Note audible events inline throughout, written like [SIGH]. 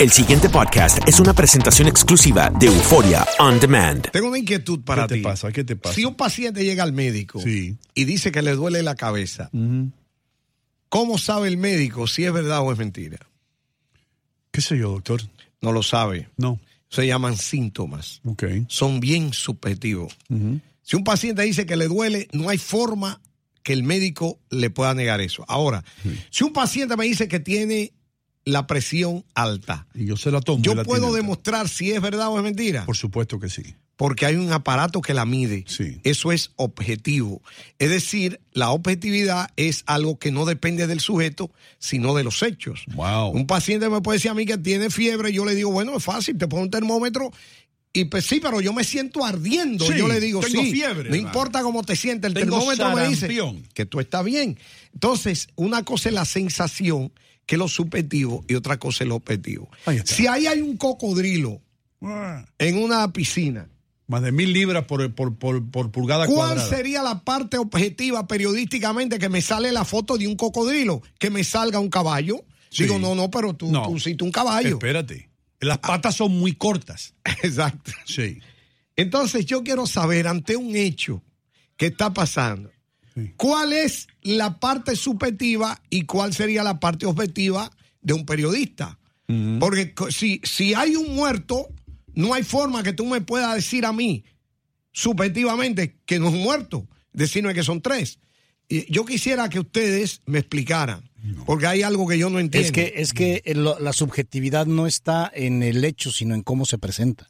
El siguiente podcast es una presentación exclusiva de Euforia On Demand. Tengo una inquietud para ¿Qué te ti. pasa? ¿Qué te pasa? Si un paciente llega al médico Sí. y dice que le duele la cabeza, ¿cómo sabe el médico si es verdad o es mentira? ¿Qué sé yo, doctor? No lo sabe. No. Se llaman síntomas. Ok. Son bien subjetivos. Si un paciente dice que le duele, no hay forma que el médico le pueda negar eso. Ahora, si un paciente me dice que tiene la presión alta, Y yo se la tomo. yo la puedo demostrar si es verdad o es mentira. Por supuesto que sí. porque hay un aparato que la mide. Sí. Eso es objetivo. Es decir, la objetividad es algo que no depende del sujeto, sino de los hechos. Wow. Un paciente me puede decir a mí que tiene fiebre, yo le digo, bueno, es fácil, te pongo un termómetro. Y pues sí, pero yo me siento ardiendo. Sí, yo le digo, tengo sí, fiebre, no importa cómo te sientes, el Tengo termómetro me dice que tú estás bien. Entonces, una cosa es la sensación, que es lo subjetivo, y otra cosa es lo objetivo. Ahí. Si ahí hay un cocodrilo Ah, en una piscina, Más de mil libras por, por, por, por pulgada ¿Cuál cuadrada. sería la parte objetiva periodísticamente que me sale la foto de un cocodrilo? Que me salga un caballo. Sí. Digo, no, no, pero tú, No. tú un caballo. Espérate. Las patas son muy cortas. [LAUGHS] Exacto. Sí. Entonces yo quiero saber ante un hecho que está pasando, Sí. ¿cuál es la parte subjetiva y cuál sería la parte objetiva de un periodista? Porque si, si hay un muerto, no hay forma que tú me puedas decir a mí subjetivamente que no es un muerto, decirme que son tres. Yo quisiera que ustedes me explicaran, porque hay algo que yo no entiendo. Es que, es que lo- la subjetividad no está en el hecho, sino en cómo se presenta.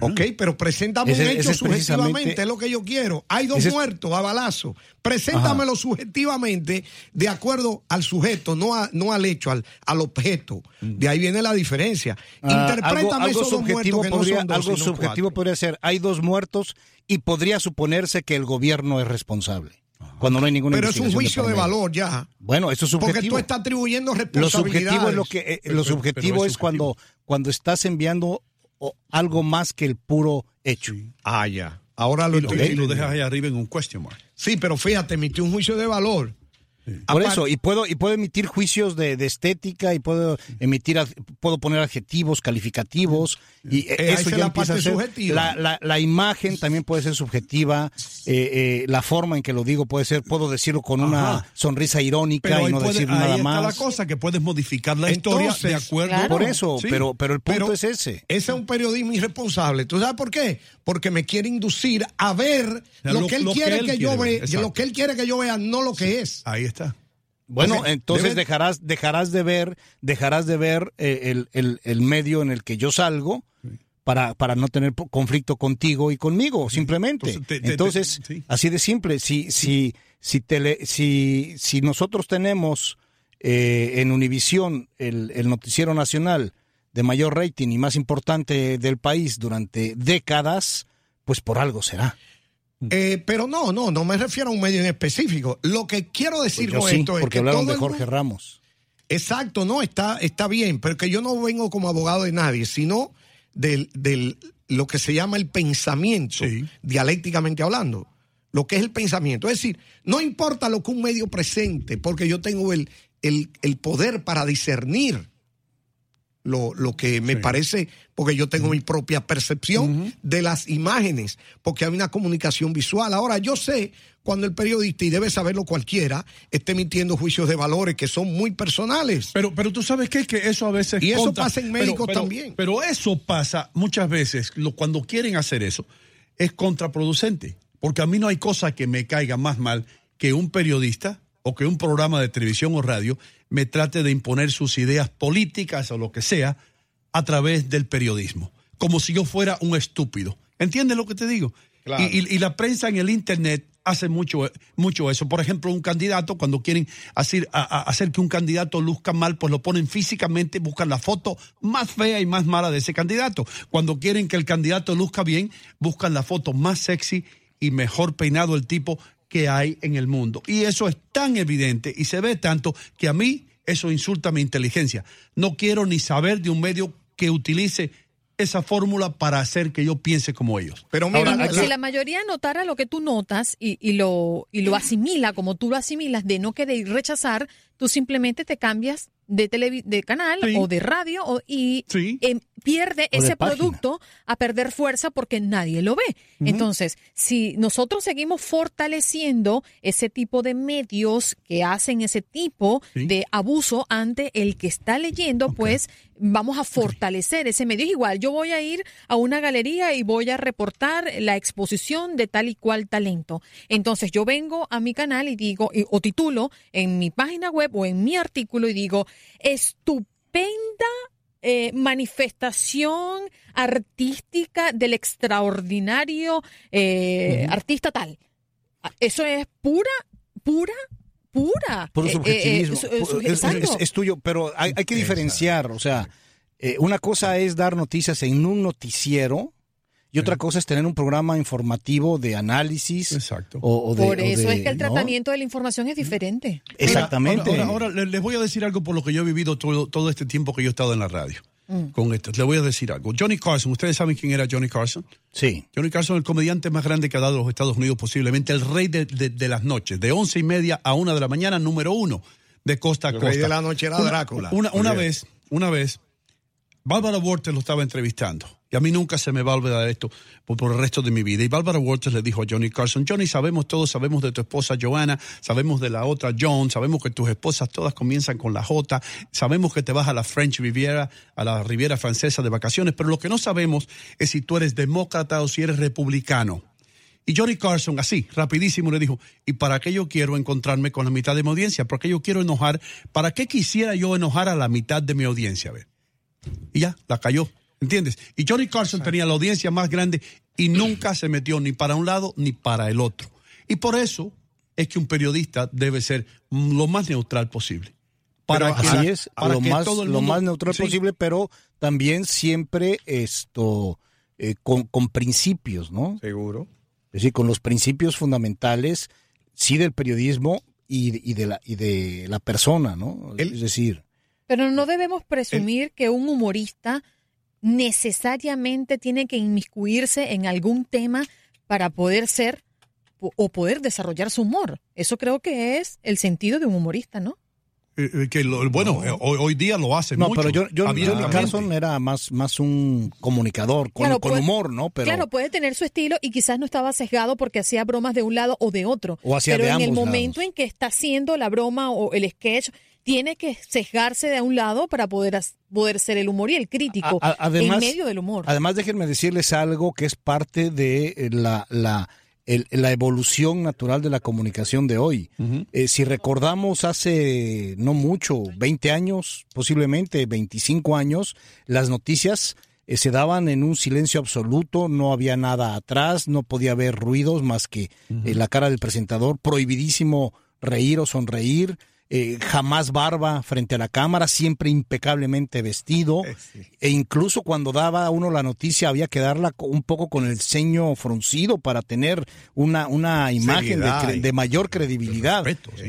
Ok, pero preséntame Ese- un hecho es subjetivamente, es lo que yo quiero. Hay dos muertos a balazo. Preséntamelo subjetivamente de acuerdo al sujeto, no, a- no al hecho, al, al objeto. De ahí viene la diferencia. Ah, Interprétame algo, algo esos dos muertos que no podría, son dos, algo subjetivo cuatro. podría ser, hay dos muertos y podría suponerse que el gobierno es responsable. Cuando no hay ninguna Pero es un juicio de valor ya. Bueno, eso es Porque subjetivo. tú estás atribuyendo Lo responsabilidades. subjetivo es lo que eh, Pero- lo pero- subjetivo pero es, es cuando cuando estás enviando o- algo más que el puro hecho. Ah, ya. Ahora lo Y lo, estoy y lo dejas ahí arriba en un question mark. Sí, pero fíjate, emitió un juicio de valor. Por eso, y puedo, y puedo emitir juicios de, de estética, y puedo emitir, puedo poner adjetivos, calificativos, y Eh, esa eso es ya la empieza a parte ser. subjetiva. La, la, la imagen también puede ser subjetiva, eh, eh, la forma en que lo digo puede ser, puedo decirlo con una sonrisa irónica Pero y no puede- decir ahí nada está más. la cosa, que puedes modificar la historia de acuerdo. claro. Por eso, Sí. pero, pero el punto Pero- es ese. Ese es un periodismo irresponsable. ¿Tú sabes por qué? Porque me quiere inducir a ver sea, lo, lo- que él lo que quiere él que yo quiere vea, lo que él quiere que yo vea, no lo que es. Ahí está. Bueno, Entonces, dejarás, dejarás de ver, dejarás de ver eh, el, el- el medio en el que yo salgo para, para no tener conflicto contigo y conmigo, simplemente. Entonces, te- te- te- Entonces, sí. así de simple. Si, si, si, tele- si, si nosotros tenemos eh, en Univisión el, el noticiero nacional de mayor rating y más importante del país durante décadas, pues por algo será. Eh, pero no, no, no me refiero a un medio en específico. Lo que quiero decir Pues yo con sí, esto es porque que hablaron de Jorge mundo- Ramos. Exacto, no, está, está bien, pero que yo no vengo como abogado de nadie, sino del, del lo que se llama el pensamiento, dialécticamente hablando. Lo que es el pensamiento. Es decir, no importa lo que un medio presente, porque yo tengo el, el, el poder para discernir lo, lo que me parece, porque yo tengo mi propia percepción de las imágenes, porque hay una comunicación visual. Ahora, yo sé cuando el periodista, y debe saberlo cualquiera, está emitiendo juicios de valores que son muy personales. Pero, pero tú sabes qué? que eso a veces Y eso pasa en pero- también. Pero eso pasa muchas veces, lo- cuando quieren hacer eso, es contraproducente. Porque a mí no hay cosa que me caiga más mal que un periodista o que un programa de televisión o radio me trate de imponer sus ideas políticas o lo que sea a través del periodismo. Como si yo fuera un estúpido. ¿Entiendes lo que te digo? Claro. Y, y- y la prensa en el Internet hace mucho, mucho eso. Por ejemplo, un candidato, cuando quieren hacer, a- a- hacer que un candidato luzca mal, pues lo ponen físicamente, buscan la foto más fea y más mala de ese candidato. Cuando quieren que el candidato luzca bien, buscan la foto más sexy y mejor peinado el tipo que hay en el mundo. Y eso es tan evidente y se ve tanto que a mí eso insulta mi inteligencia. No quiero ni saber de un medio que utilice esa fórmula para hacer que yo piense como ellos. Pero Y si la mayoría notara lo que tú notas y, y lo, y lo asimila como tú lo asimilas, de no querer rechazar, tú simplemente te cambias de, televi- de canal o de radio o, y em, pierde O ese producto a perder fuerza porque nadie lo ve. Entonces, si nosotros seguimos fortaleciendo ese tipo de medios que hacen ese tipo de abuso ante el que está leyendo, pues vamos a fortalecer ese medio. Es igual, yo voy a ir a una galería y voy a reportar la exposición de tal y cual talento. Entonces yo vengo a mi canal y digo, y- o titulo en mi página web o en mi artículo y digo, estupenda eh, manifestación artística del extraordinario eh, artista tal. Eso es pura, pura, pura. Puro eh, subjetivismo. eh, su- eh, su- es, exacto. es- es tuyo, pero hay, hay que diferenciar. O sea, eh, una cosa es dar noticias en un noticiero y otra cosa es tener un programa informativo de análisis. Exacto. O, o de- Por o eso de- es que el ¿no? tratamiento de la información es diferente. Exactamente. Ahora, ahora- ahora le- les voy a decir algo por lo que yo he vivido todo, todo este tiempo que yo he estado en la radio. Mm. Con esto, le voy a decir algo. Johnny Carson, ¿ustedes saben quién era Johnny Carson? Sí. Johnny Carson, el comediante más grande que ha dado los Estados Unidos, posiblemente el rey de, de- de las noches, de once y media a una de la mañana, número uno de costa a El costa. rey de la noche era Una- Drácula. Una, una bien. vez, una vez, Bárbara Walters lo estaba entrevistando. Y a mí nunca se me va a olvidar esto por, el resto de mi vida. Y Bárbara Walters le dijo a Johnny Carson, Johnny, sabemos todos, sabemos de tu esposa Joanna, sabemos de la otra John, sabemos que tus esposas todas comienzan con la J, sabemos que te vas a la French Riviera, a la Riviera Francesa de vacaciones, pero lo que no sabemos es si tú eres demócrata o si eres republicano. Y Johnny Carson, así, rapidísimo, le dijo, ¿y para qué yo quiero encontrarme con la mitad de mi audiencia? ¿Por qué yo quiero enojar? ¿Para qué quisiera yo enojar a la mitad de mi audiencia? A. Y ya, la cayó. ¿Entiendes? Y Johnny Carson tenía la audiencia más grande y nunca se metió ni para un lado ni para el otro. Y por eso es que un periodista debe ser lo más neutral posible. Para que Así la- es, para lo que más, todo el lo más neutral Sí. posible, pero también siempre esto eh, con, con principios, ¿no? Seguro. Es decir, con los principios fundamentales, sí del periodismo y, y de la y de la persona, ¿no? es decir, Pero no debemos presumir que un humorista necesariamente tiene que inmiscuirse en algún tema para poder ser o- poder desarrollar su humor. Eso creo que es el sentido de un humorista, ¿no? Eh, eh, que lo- bueno, eh, hoy, hoy día lo hace no, mucho. pero yo, yo- Johnny. Carson era más, más un comunicador, con, Claro, con puede- humor, ¿no? Pero Claro, puede tener su estilo y quizás no estaba sesgado porque hacía bromas de un lado o de otro. O hacía Pero de en el momento en que está haciendo la broma o el sketch, tiene que sesgarse de un lado para poder, ser el humor y el crítico A- a- además, en medio del humor. Además, déjenme decirles algo que es parte de eh, la, la, el- la evolución natural de la comunicación de hoy. Eh, si recordamos hace no mucho, 20 años, posiblemente 25 años, las noticias eh, se daban en un silencio absoluto, no había nada atrás, no podía haber ruidos más que eh, la cara del presentador, prohibidísimo reír o sonreír, eh, jamás barba frente a la cámara, siempre impecablemente vestido, e incluso cuando daba uno la noticia había que darla un poco con el ceño fruncido para tener una, una imagen de, de mayor credibilidad.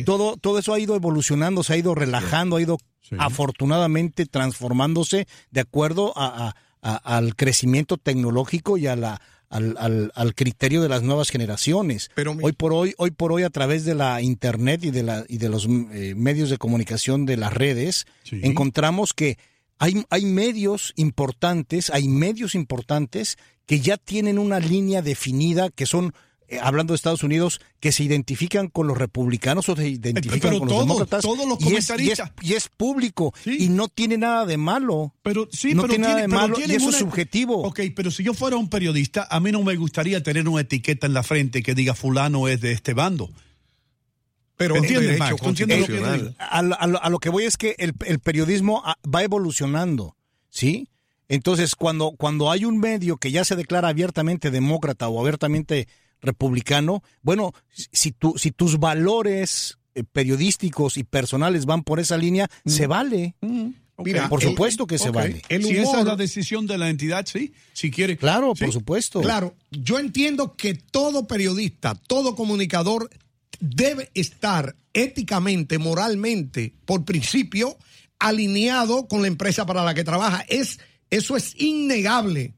todo, todo eso ha ido evolucionando, se ha ido relajando, ha ido afortunadamente transformándose de acuerdo a- a- a- al crecimiento tecnológico y a la al, al- al criterio de las nuevas generaciones. hoy por hoy, hoy por hoy a través de la internet y de la y de los eh, medios de comunicación de las redes, encontramos que hay, hay medios importantes, hay medios importantes que ya tienen una línea definida que son eh, hablando de Estados Unidos, que se identifican con los republicanos o se identifican pero con los todos, demócratas. todos los y es- y es, comentaristas. y es público y no tiene nada de malo. Pero sí, no pero tiene nada de pero malo y eso una- es subjetivo. Ok, pero si yo fuera un periodista, a mí no me gustaría tener una etiqueta en la frente que diga fulano es de este bando. Pero ¿Entiendes, Max? ¿Tú entiendes lo que lo- a lo- a lo que voy es que el, el periodismo ah, va evolucionando, ¿sí? Entonces, cuando, cuando hay un medio que ya se declara abiertamente demócrata o abiertamente republicano, bueno, si, tu- si tus valores eh, periodísticos y personales van por esa línea, se vale. Mira, por el- supuesto que se vale. El si esa es la decisión de la entidad, sí. Si quiere. Claro, Sí. por supuesto. Claro, yo entiendo que todo periodista, todo comunicador debe estar éticamente, moralmente, por principio, alineado con la empresa para la que trabaja. Es, eso es innegable.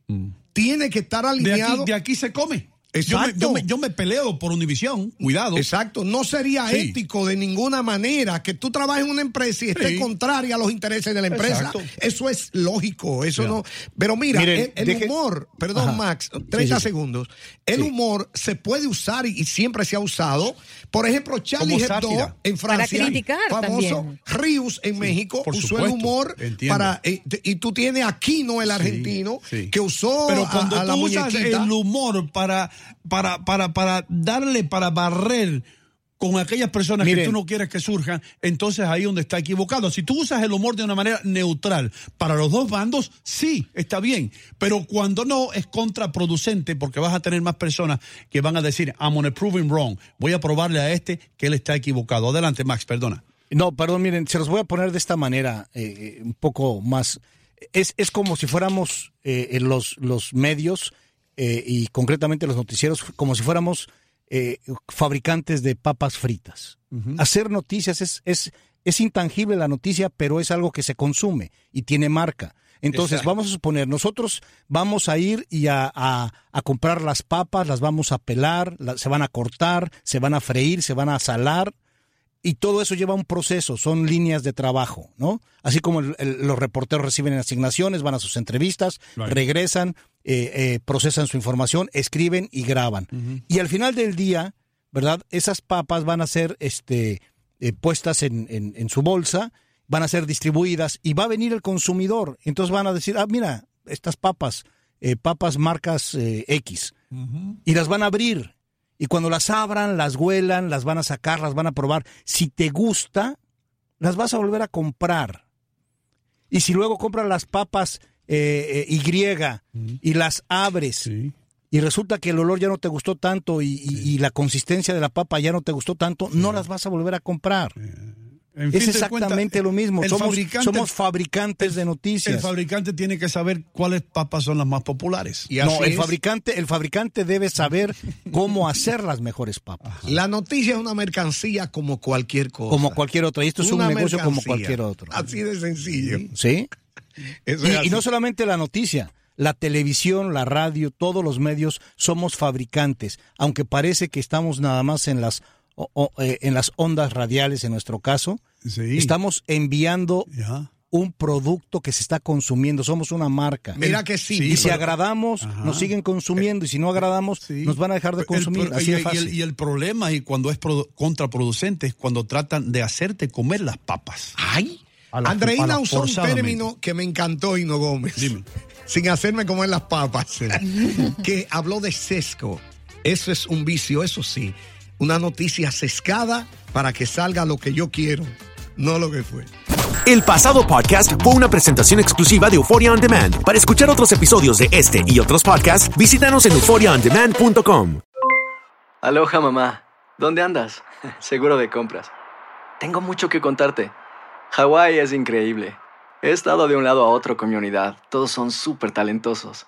Tiene que estar De alineado. aquí, de aquí se come. Yo me, Exacto. yo, me, yo me peleo por Univisión, cuidado. Exacto, no sería Sí. ético de ninguna manera que tú trabajes en una empresa y estés Sí. contraria a los intereses de la empresa. Exacto. Eso es lógico, eso no. Pero mira, Miren, el, el deje- humor, perdón Ajá. Max, Sí, 30 sí, sí. segundos. El humor se puede usar y, y siempre se ha usado. Por ejemplo, Charlie Hebdo en Francia, Para criticar famoso, también. Rius en México por usó el humor entiendo. para eh, y tú tienes a Aquino el argentino sí. que usó Pero a- cuando a, la tú usas muñequita. el humor para, para, para, para darle, para barrer con aquellas personas que tú no quieres que surjan, entonces ahí donde está equivocado. Si tú usas el humor de una manera neutral para los dos bandos, sí, está bien. Pero cuando no, es contraproducente porque vas a tener más personas que van a decir, I'm prove him wrong. Voy a probarle a este que él está equivocado. Adelante, Max, perdona. No, perdón, miren, se los voy a poner de esta manera, eh, un poco más. Es, es como si fuéramos eh, en los, los medios eh, y concretamente los noticieros, como si fuéramos eh, fabricantes de papas fritas. Hacer noticias es, es, es intangible la noticia, pero es algo que se consume y tiene marca. Entonces, Exacto. vamos a suponer, nosotros vamos a ir y a, a- a comprar las papas, las vamos a pelar, la- se van a cortar, se van a freír, se van a salar, y todo eso lleva un proceso, son líneas de trabajo, ¿no? Así como el- el- los reporteros reciben asignaciones, van a sus entrevistas, Right. regresan, eh, eh, procesan su información, escriben y graban. Y al final del día, ¿verdad? Esas papas van a ser este, eh, puestas en, en- en su bolsa, van a ser distribuidas y va a venir el consumidor. Entonces van a decir, ah, mira, estas papas, eh, papas marcas eh, X, y las van a abrir. Y cuando las abran, las huelan, las van a sacar, las van a probar. Si te gusta, las vas a volver a comprar. Y si luego compras las papas eh, eh, Y y las abres y resulta que el olor ya no te gustó tanto y, y- y la consistencia de la papa ya no te gustó tanto, no las vas a volver a comprar. En fin es exactamente lo mismo. el Somos, fabricante- somos fabricantes de El noticias. fabricante tiene que saber cuáles papas son las más populares. Y no, el es. fabricante, el fabricante debe saber cómo hacer las mejores papas. La noticia es una mercancía como cualquier cosa. Como cualquier otra. Y esto es un Una negocio como cualquier otro. Así de sencillo. ¿Sí? [LAUGHS] Eso Y, no solamente la noticia, la televisión, la radio, todos los medios somos fabricantes, aunque parece que estamos nada más en las o- o, eh, en las ondas radiales en nuestro caso, Sí. estamos enviando Ya. un producto que se está consumiendo, somos una marca. Mira que sí. y si pero- agradamos, nos siguen consumiendo, y si no agradamos, Sí. nos van a dejar de El consumir. Así y, de y fácil. el, y el problema, y cuando es produ- contraproducente, es cuando tratan de hacerte comer las papas. Ay. La- Andreina usó un término que me encantó, Hino Gómez. Sin hacerme comer las papas. que habló de sesgo. Eso es un vicio, eso sí. Una noticia sesgada para que salga lo que yo quiero, no lo que fue. El pasado podcast fue una presentación exclusiva de Euphoria On Demand. Para escuchar otros episodios de este y otros podcasts, visítanos en euphoriaondemand.com. Aloha mamá, ¿dónde andas? [LAUGHS] Seguro de compras. Tengo mucho que contarte. Hawái es increíble. He estado de un lado a otro con mi unidad. Todos son súper talentosos.